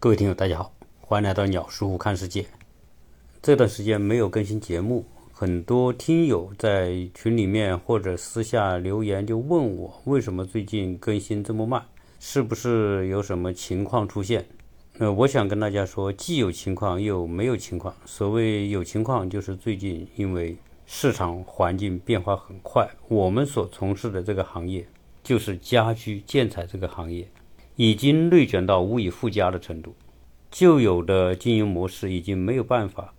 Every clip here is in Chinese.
各位听友，大家好，欢迎来到鸟叔看世界。这段时间没有更新节目，很多听友在群里面或者私下留言，就问我为什么最近更新这么慢，是不是有什么情况出现？那我想跟大家说，既有情况又没有情况。所谓有情况，就是最近因为市场环境变化很快，我们所从事的这个行业就是家居建材这个行业。已经内卷到无以复加的程度，旧有的经营模式已经没有办法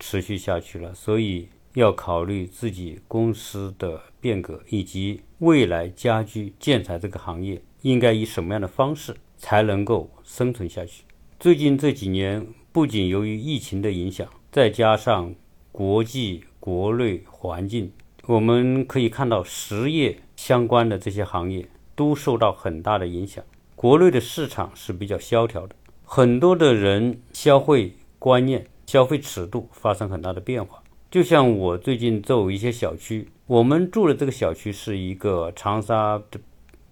持续下去了，所以要考虑自己公司的变革，以及未来家居建材这个行业应该以什么样的方式才能够生存下去。最近这几年，不仅由于疫情的影响，再加上国际国内环境，我们可以看到实业相关的这些行业都受到很大的影响。国内的市场是比较萧条的，很多的人消费观念、消费尺度发生很大的变化。就像我最近走一些小区，我们住的这个小区是一个长沙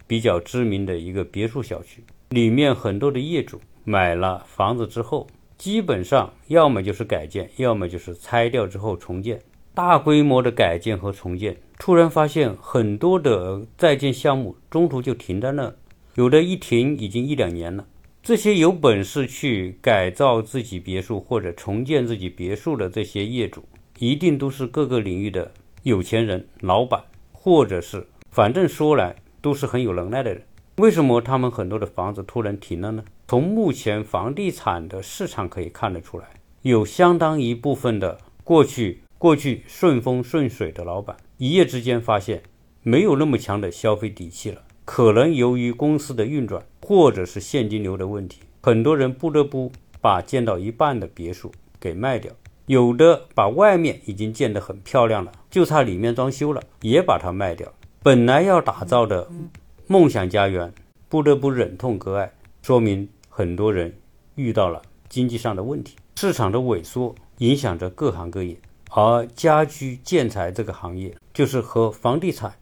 比较知名的一个别墅小区，里面很多的业主买了房子之后，基本上要么就是改建，要么就是拆掉之后重建。大规模的改建和重建，突然发现很多的在建项目中途就停在那。有的一停已经一两年了。这些有本事去改造自己别墅或者重建自己别墅的这些业主，一定都是各个领域的有钱人、老板，或者是反正说来都是很有能耐的人。为什么他们很多的房子突然停了呢？从目前房地产的市场可以看得出来，有相当一部分的过去过去顺风顺水的老板，一夜之间发现没有那么强的消费底气了。可能由于公司的运转，或者是现金流的问题，很多人不得不把建到一半的别墅给卖掉。有的把外面已经建得很漂亮了，就差里面装修了，也把它卖掉。本来要打造的梦想家园，不得不忍痛割爱，说明很多人遇到了经济上的问题。市场的萎缩影响着各行各业，而家居建材这个行业就是和房地产。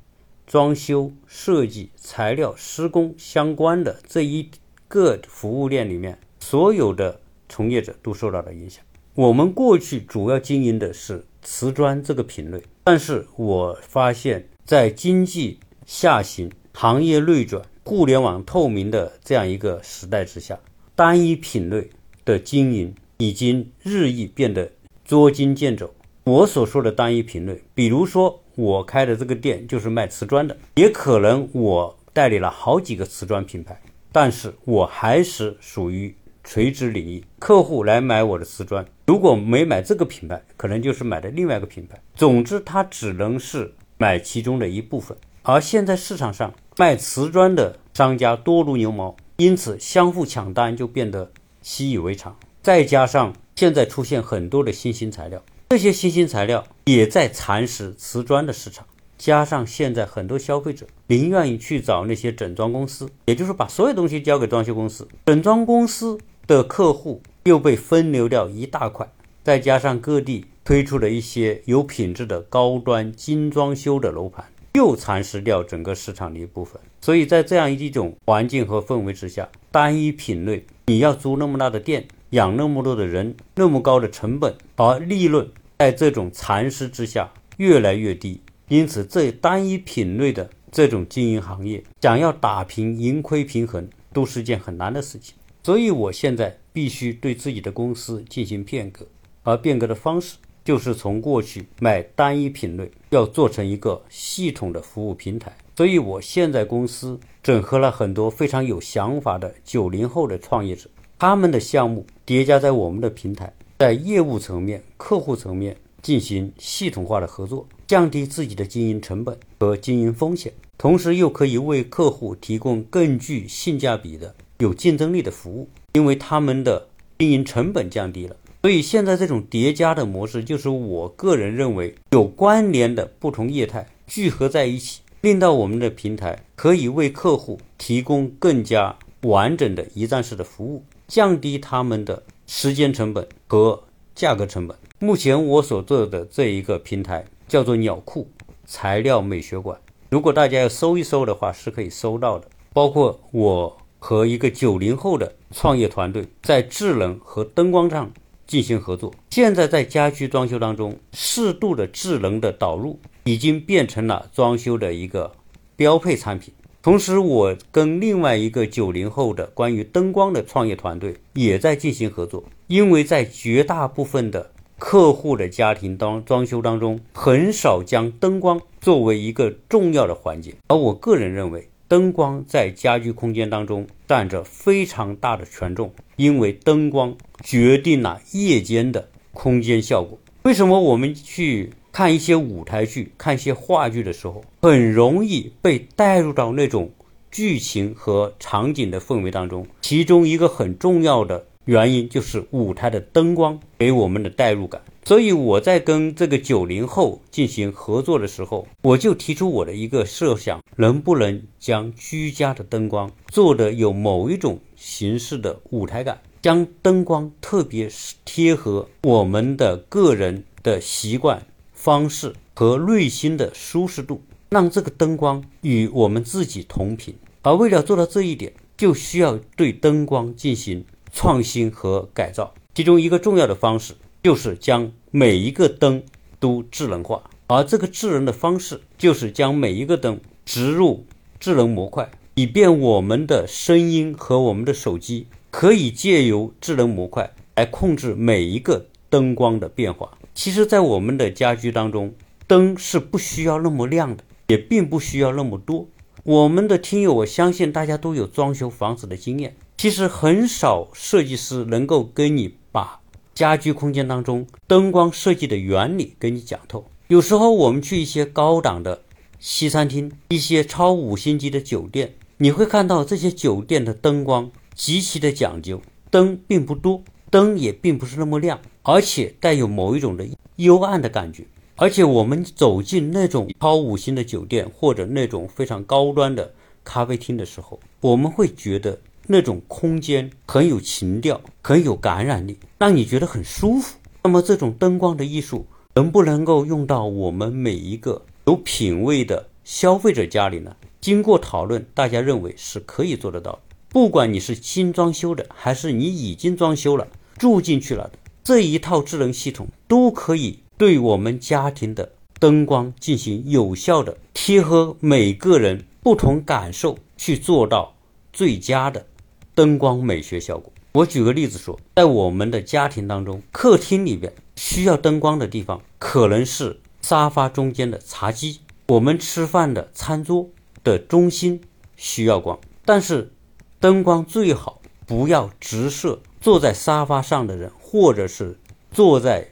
装修设计、材料、施工相关的这一个服务链里面，所有的从业者都受到了影响。我们过去主要经营的是瓷砖这个品类，但是我发现，在经济下行、行业内转、互联网透明的这样一个时代之下，单一品类的经营已经日益变得捉襟见肘。我所说的单一品类，比如说。我开的这个店就是卖瓷砖的，也可能我代理了好几个瓷砖品牌，但是我还是属于垂直领域。客户来买我的瓷砖，如果没买这个品牌，可能就是买的另外一个品牌。总之，他只能是买其中的一部分。而现在市场上卖瓷砖的商家多如牛毛，因此相互抢单就变得习以为常。再加上现在出现很多的新型材料。这些新兴材料也在蚕食瓷砖的市场，加上现在很多消费者宁愿意去找那些整装公司，也就是把所有东西交给装修公司，整装公司的客户又被分流掉一大块，再加上各地推出了一些有品质的高端精装修的楼盘，又蚕食掉整个市场的一部分。所以在这样一种环境和氛围之下，单一品类你要租那么大的店。养那么多的人，那么高的成本，而利润在这种蚕食之下越来越低，因此这单一品类的这种经营行业，想要打平盈亏平衡，都是件很难的事情。所以我现在必须对自己的公司进行变革，而变革的方式就是从过去卖单一品类，要做成一个系统的服务平台。所以我现在公司整合了很多非常有想法的九零后的创业者。他们的项目叠加在我们的平台，在业务层面、客户层面进行系统化的合作，降低自己的经营成本和经营风险，同时又可以为客户提供更具性价比的、有竞争力的服务，因为他们的经营成本降低了。所以现在这种叠加的模式，就是我个人认为有关联的不同业态聚合在一起，令到我们的平台可以为客户提供更加完整的一站式的服务。降低他们的时间成本和价格成本。目前我所做的这一个平台叫做鸟库材料美学馆，如果大家要搜一搜的话，是可以搜到的。包括我和一个九零后的创业团队在智能和灯光上进行合作。现在在家居装修当中，适度的智能的导入已经变成了装修的一个标配产品。同时，我跟另外一个九零后的关于灯光的创业团队也在进行合作，因为在绝大部分的客户的家庭当装修当中，很少将灯光作为一个重要的环节，而我个人认为，灯光在家居空间当中占着非常大的权重，因为灯光决定了夜间的空间效果。为什么我们去？看一些舞台剧、看一些话剧的时候，很容易被带入到那种剧情和场景的氛围当中。其中一个很重要的原因就是舞台的灯光给我们的代入感。所以我在跟这个九零后进行合作的时候，我就提出我的一个设想：能不能将居家的灯光做的有某一种形式的舞台感，将灯光特别贴合我们的个人的习惯。方式和内心的舒适度，让这个灯光与我们自己同频。而为了做到这一点，就需要对灯光进行创新和改造。其中一个重要的方式，就是将每一个灯都智能化。而这个智能的方式，就是将每一个灯植入智能模块，以便我们的声音和我们的手机可以借由智能模块来控制每一个灯光的变化。其实，在我们的家居当中，灯是不需要那么亮的，也并不需要那么多。我们的听友，我相信大家都有装修房子的经验。其实很少设计师能够跟你把家居空间当中灯光设计的原理给你讲透。有时候我们去一些高档的西餐厅、一些超五星级的酒店，你会看到这些酒店的灯光极其的讲究，灯并不多。灯也并不是那么亮，而且带有某一种的幽暗的感觉。而且我们走进那种超五星的酒店或者那种非常高端的咖啡厅的时候，我们会觉得那种空间很有情调，很有感染力，让你觉得很舒服。那么这种灯光的艺术能不能够用到我们每一个有品位的消费者家里呢？经过讨论，大家认为是可以做得到。不管你是新装修的，还是你已经装修了、住进去了的，这一套智能系统都可以对我们家庭的灯光进行有效的贴合每个人不同感受，去做到最佳的灯光美学效果。我举个例子说，在我们的家庭当中，客厅里边需要灯光的地方，可能是沙发中间的茶几，我们吃饭的餐桌的中心需要光，但是。灯光最好不要直射坐在沙发上的人，或者是坐在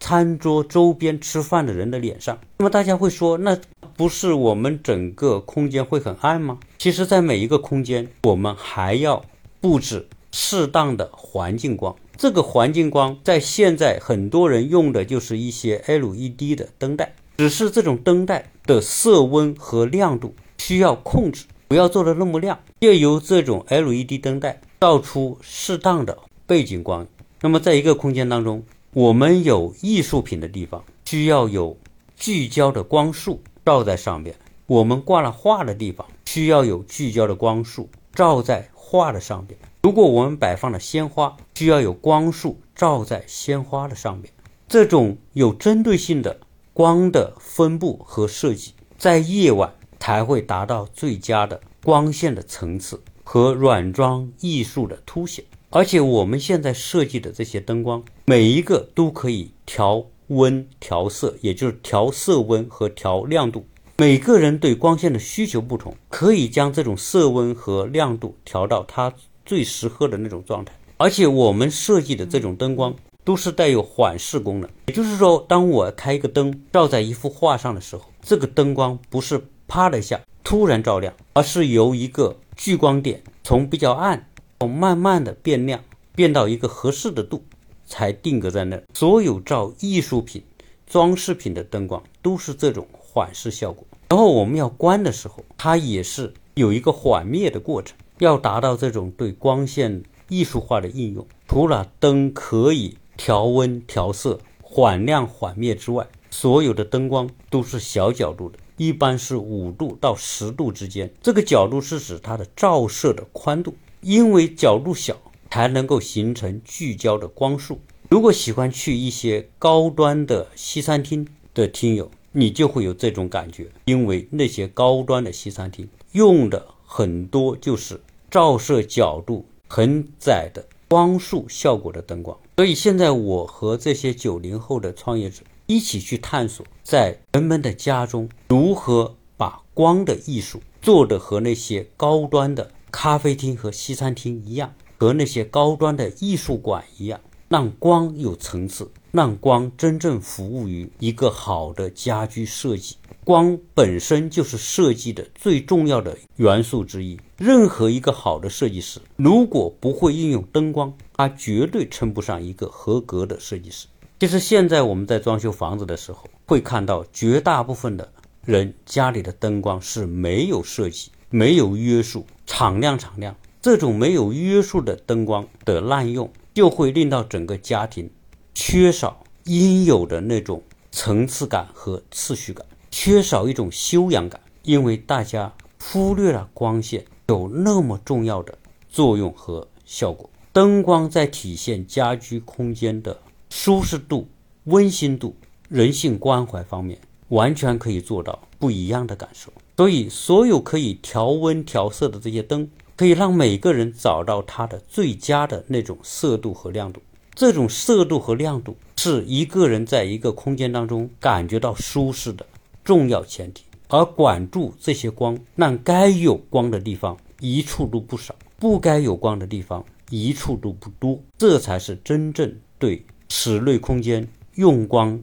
餐桌周边吃饭的人的脸上。那么大家会说，那不是我们整个空间会很暗吗？其实，在每一个空间，我们还要布置适当的环境光。这个环境光在现在很多人用的就是一些 LED 的灯带，只是这种灯带的色温和亮度需要控制。不要做的那么亮，借由这种 LED 灯带照出适当的背景光。那么，在一个空间当中，我们有艺术品的地方，需要有聚焦的光束照在上面；我们挂了画的地方，需要有聚焦的光束照在画的上面。如果我们摆放了鲜花，需要有光束照在鲜花的上面。这种有针对性的光的分布和设计，在夜晚。才会达到最佳的光线的层次和软装艺术的凸显。而且我们现在设计的这些灯光，每一个都可以调温调色，也就是调色温和调亮度。每个人对光线的需求不同，可以将这种色温和亮度调到它最适合的那种状态。而且我们设计的这种灯光都是带有缓释功能，也就是说，当我开一个灯照在一幅画上的时候，这个灯光不是。啪的一下，突然照亮，而是由一个聚光点从比较暗，慢慢的变亮，变到一个合适的度，才定格在那儿。所有照艺术品、装饰品的灯光都是这种缓释效果。然后我们要关的时候，它也是有一个缓灭的过程，要达到这种对光线艺术化的应用。除了灯可以调温调色、缓亮缓灭之外，所有的灯光都是小角度的。一般是五度到十度之间，这个角度是指它的照射的宽度。因为角度小才能够形成聚焦的光束。如果喜欢去一些高端的西餐厅的听友，你就会有这种感觉，因为那些高端的西餐厅用的很多就是照射角度很窄的光束效果的灯光。所以现在我和这些九零后的创业者一起去探索，在人们的家中如何把光的艺术做得和那些高端的咖啡厅和西餐厅一样，和那些高端的艺术馆一样。让光有层次，让光。真正服务于一个好的家居设计。光。本身就是设计的最重要的元素之一。任何一个好的设计师，如果不会应用灯光，他绝对称不上一个合格的设计师。其实现在我们在装修房子的时候，会看到绝大部分的人家里的灯光。是没有设计、没有约束，敞亮敞亮。这种没有约束的灯光的滥用。就会令到整个家庭缺少应有的那种层次感和次序感，缺少一种修养感，因为大家忽略了光线有那么重要的作用和效果。灯光在体现家居空间的舒适度、温馨度、人性关怀方面，完全可以做到不一样的感受。所以，所有可以调温调色的这些灯。可以让每个人找到它的最佳的那种色度和亮度。这种色度和亮度是一个人在一个空间当中感觉到舒适的重要前提。而管住这些光，让该有光的地方一处都不少，不该有光的地方一处都不多，这才是真正对室内空间用光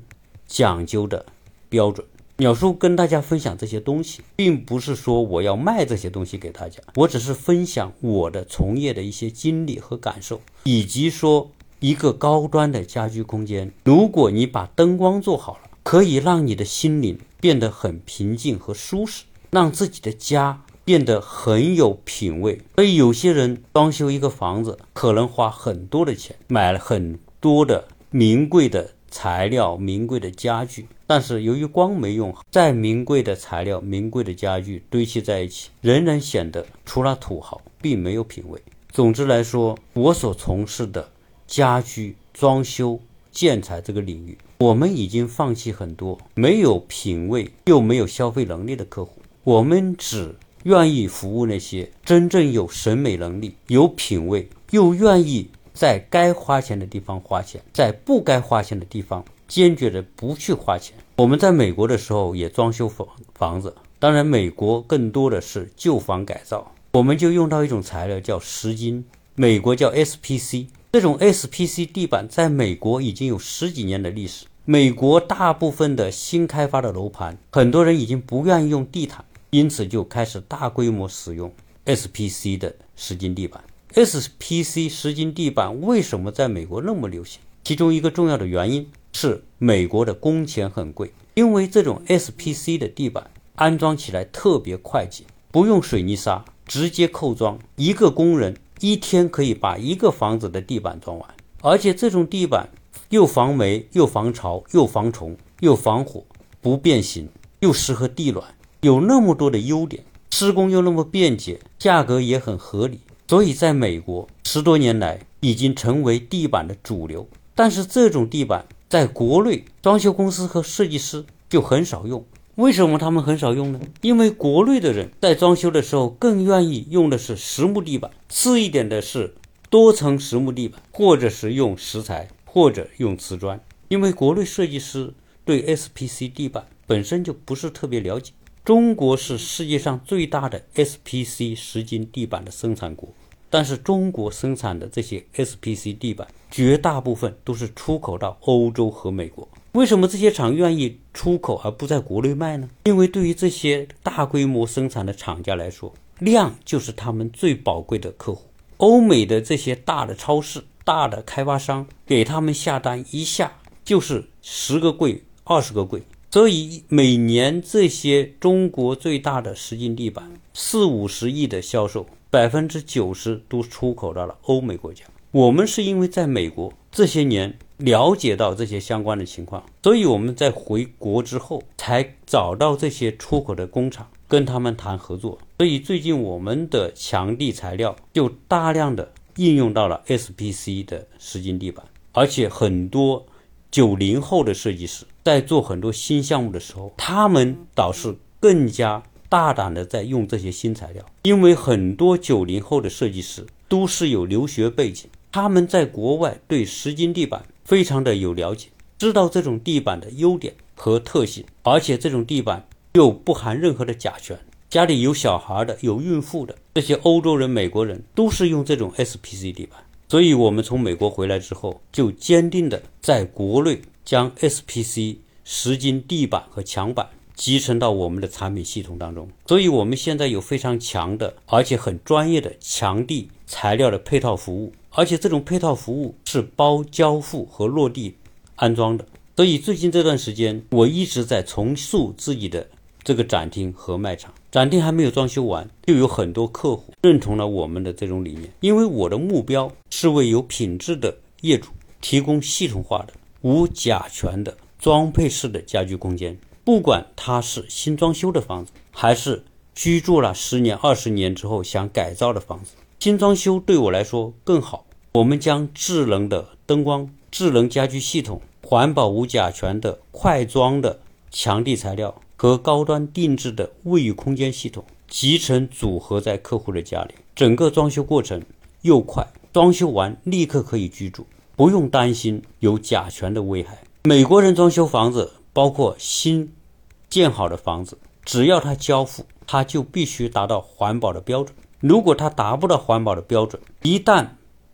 讲究的标准。鸟叔跟大家分享这些东西，并不是说我要卖这些东西给大家，我只是分享我的从业的一些经历和感受，以及说一个高端的家居空间，如果你把灯光做好了，可以让你的心灵变得很平静和舒适，让自己的家变得很有品味。所以有些人装修一个房子，可能花很多的钱，买了很多的名贵的。材料名贵的家具，但是由于光没用好，再名贵的材料、名贵的家具堆砌在一起，仍然显得除了土豪，并没有品味。总之来说，我所从事的家居装修建材这个领域，我们已经放弃很多没有品味又没有消费能力的客户，我们只愿意服务那些真正有审美能力、有品味又愿意。在该花钱的地方花钱，在不该花钱的地方坚决的不去花钱。我们在美国的时候也装修房房子，当然美国更多的是旧房改造，我们就用到一种材料叫石金，美国叫 SPC。这种 SPC 地板在美国已经有十几年的历史。美国大部分的新开发的楼盘，很多人已经不愿意用地毯，因此就开始大规模使用 SPC 的石金地板。SPC 石金地板为什么在美国那么流行？其中一个重要的原因是美国的工钱很贵，因为这种 SPC 的地板安装起来特别快捷，不用水泥沙，直接扣装，一个工人一天可以把一个房子的地板装完。而且这种地板又防霉、又防潮、又防虫、又防火，不变形，又适合地暖，有那么多的优点，施工又那么便捷，价格也很合理。所以，在美国十多年来已经成为地板的主流，但是这种地板在国内装修公司和设计师就很少用。为什么他们很少用呢？因为国内的人在装修的时候更愿意用的是实木地板，次一点的是多层实木地板，或者是用石材，或者用瓷砖。因为国内设计师对 SPC 地板本身就不是特别了解。中国是世界上最大的 SPC 石金地板的生产国，但是中国生产的这些 SPC 地板绝大部分都是出口到欧洲和美国。为什么这些厂愿意出口而不在国内卖呢？因为对于这些大规模生产的厂家来说，量就是他们最宝贵的客户。欧美的这些大的超市、大的开发商给他们下单一下就是十个柜、二十个柜。所以每年这些中国最大的石金地板四五十亿的销售，百分之九十都出口到了欧美国家。我们是因为在美国这些年了解到这些相关的情况，所以我们在回国之后才找到这些出口的工厂，跟他们谈合作。所以最近我们的墙地材料就大量的应用到了 SPC 的实金地板，而且很多九零后的设计师在做很多新项目的时候，他们倒是更加大胆的在用这些新材料，因为很多九零后的设计师都是有留学背景，他们在国外对实金地板非常的有了解，知道这种地板的优点和特性，而且这种地板又不含任何的甲醛。家里有小孩的、有孕妇的这些欧洲人、美国人都是用这种 SPC 地板，所以我们从美国回来之后，就坚定的在国内将 SPC 实金地板和墙板集成到我们的产品系统当中。所以我们现在有非常强的，而且很专业的墙地材料的配套服务，而且这种配套服务是包交付和落地安装的。所以最近这段时间，我一直在重塑自己的这个展厅和卖场。展厅还没有装修完，就有很多客户认同了我们的这种理念。因为我的目标是为有品质的业主提供系统化的、无甲醛的装配式的家居空间。不管它是新装修的房子，还是居住了十年、二十年之后想改造的房子，新装修对我来说更好。我们将智能的灯光、智能家居系统、环保无甲醛的快装的墙地材料。和高端定制的卫浴空间系统集成组合在客户的家里，整个装修过程又快，装修完立刻可以居住，不用担心有甲醛的危害。美国人装修房子，包括新建好的房子，只要他交付，他就必须达到环保的标准。如果他达不到环保的标准，一旦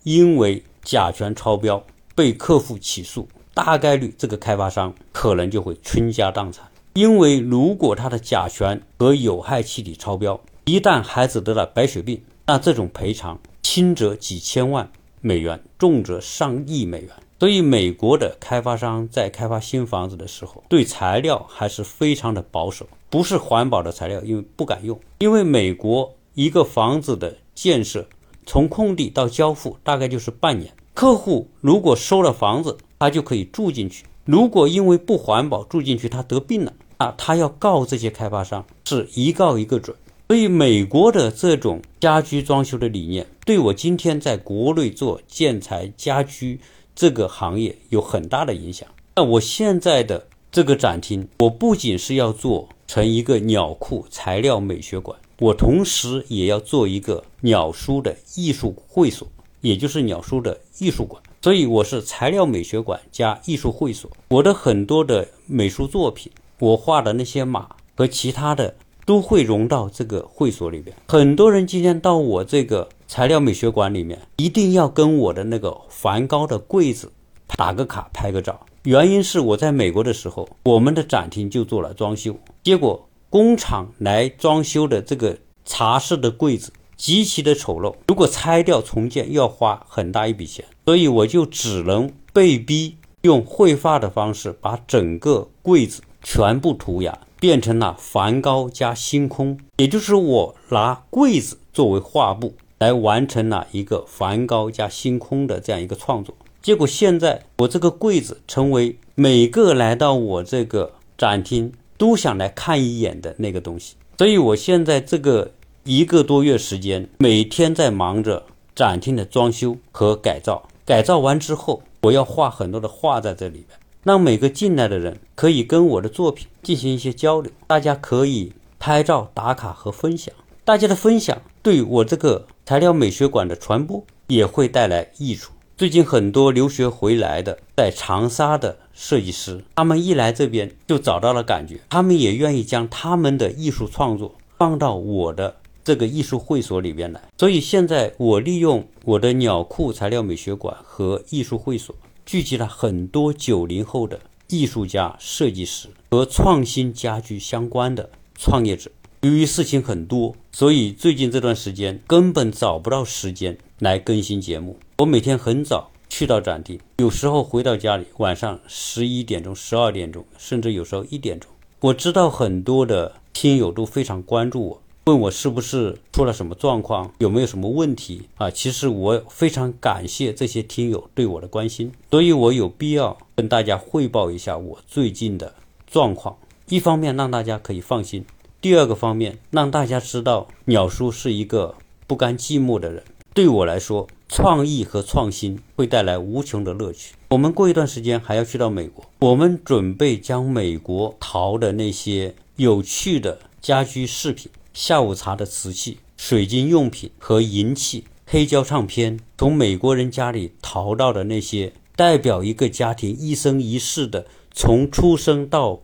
因为甲醛超标被客户起诉，大概率这个开发商可能就会倾家荡产。因为如果它的甲醛和有害气体超标，一旦孩子得了白血病，那这种赔偿轻则几千万美元，重则上亿美元。所以，美国的开发商在开发新房子的时候，对材料还是非常的保守，不是环保的材料，因为不敢用。因为美国一个房子的建设，从空地到交付大概就是半年。客户如果收了房子，他就可以住进去；如果因为不环保住进去，他得病了。啊，他要告这些开发商，是一告一个准。所以，美国的这种家居装修的理念，对我今天在国内做建材家居这个行业有很大的影响。那我现在的这个展厅，我不仅是要做成一个鸟库材料美学馆，我同时也要做一个鸟叔的艺术会所，也就是鸟叔的艺术馆。所以，我是材料美学馆加艺术会所。我的很多的美术作品。我画的那些马和其他的都会融到这个会所里边。很多人今天到我这个材料美学馆里面，一定要跟我的那个梵高的柜子打个卡、拍个照。原因是我在美国的时候，我们的展厅就做了装修，结果工厂来装修的这个茶室的柜子极其的丑陋，如果拆掉重建要花很大一笔钱，所以我就只能被逼用绘画的方式把整个柜子。全部涂鸦变成了梵高加星空，也就是我拿柜子作为画布来完成了一个梵高加星空的这样一个创作。结果现在我这个柜子成为每个来到我这个展厅都想来看一眼的那个东西。所以我现在这个一个多月时间，每天在忙着展厅的装修和改造。改造完之后，我要画很多的画在这里边。让每个进来的人可以跟我的作品进行一些交流，大家可以拍照打卡和分享。大家的分享对我这个材料美学馆的传播也会带来益处。最近很多留学回来的在长沙的设计师，他们一来这边就找到了感觉，他们也愿意将他们的艺术创作放到我的这个艺术会所里边来。所以现在我利用我的鸟库材料美学馆和艺术会所。聚集了很多九零后的艺术家、设计师和创新家居相关的创业者。由于事情很多，所以最近这段时间根本找不到时间来更新节目。我每天很早去到展厅，有时候回到家里晚上十一点钟、十二点钟，甚至有时候一点钟。我知道很多的听友都非常关注我。问我是不是出了什么状况，有没有什么问题啊？其实我非常感谢这些听友对我的关心，所以我有必要跟大家汇报一下我最近的状况。一方面让大家可以放心，第二个方面，让大家知道鸟叔是一个不甘寂寞的人。对我来说，创意和创新会带来无穷的乐趣。我们过一段时间还要去到美国，我们准备将美国淘的那些有趣的家居饰品、下午茶的瓷器、水晶用品和银器、黑胶唱片，从美国人家里淘到的那些代表一个家庭一生一世的从出生到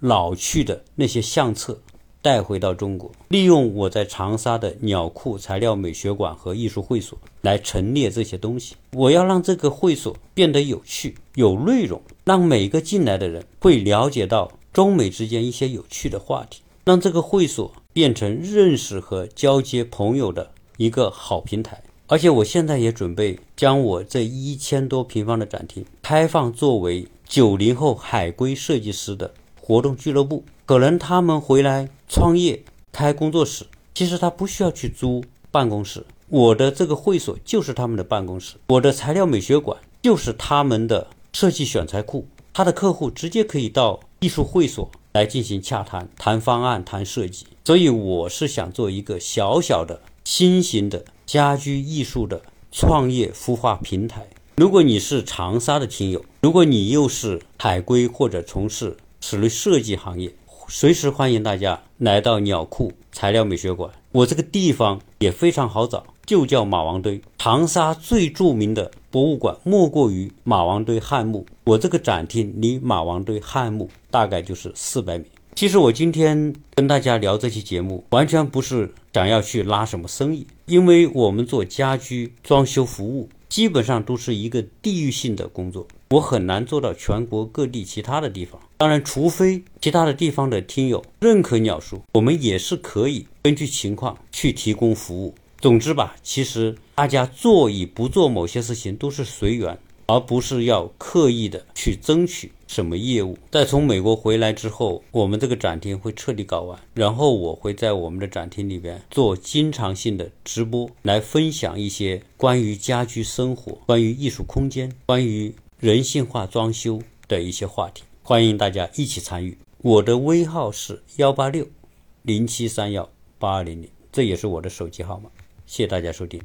老去的那些相册。带回到中国，利用我在长沙的鸟库材料美学馆和艺术会所来陈列这些东西。我要让这个会所变得有趣、有内容，让每个进来的人会了解到中美之间一些有趣的话题，让这个会所变成认识和交接朋友的一个好平台。而且，我现在也准备将我这一千多平方的展厅开放作为九零后海归设计师的活动俱乐部。可能他们回来创业开工作室，其实他不需要去租办公室。我的这个会所就是他们的办公室，我的材料美学馆就是他们的设计选材库。他的客户直接可以到艺术会所来进行洽谈、谈方案、谈设计。所以我是想做一个小小的新型的家居艺术的创业孵化平台。如果你是长沙的听友，如果你又是海归或者从事室内设计行业，随时欢迎大家来到鸟库材料美学馆。我这个地方也非常好找，就叫马王堆。长沙最著名的博物馆莫过于马王堆汉墓。我这个展厅离马王堆汉墓大概就是四百米。其实我今天跟大家聊这期节目，完全不是想要去拉什么生意，因为我们做家居装修服务。基本上都是一个地域性的工作，我很难做到全国各地其他的地方。当然，除非其他的地方的听友认可鸟叔，我们也是可以根据情况去提供服务。总之吧，其实大家做与不做某些事情都是随缘。而不是要刻意的去争取什么业务。在从美国回来之后，我们这个展厅会彻底搞完，然后我会在我们的展厅里边做经常性的直播，来分享一些关于家居生活、关于艺术空间、关于人性化装修的一些话题。欢迎大家一起参与。我的微号是幺八六零七三幺八二零零，这也是我的手机号码。谢谢大家收听。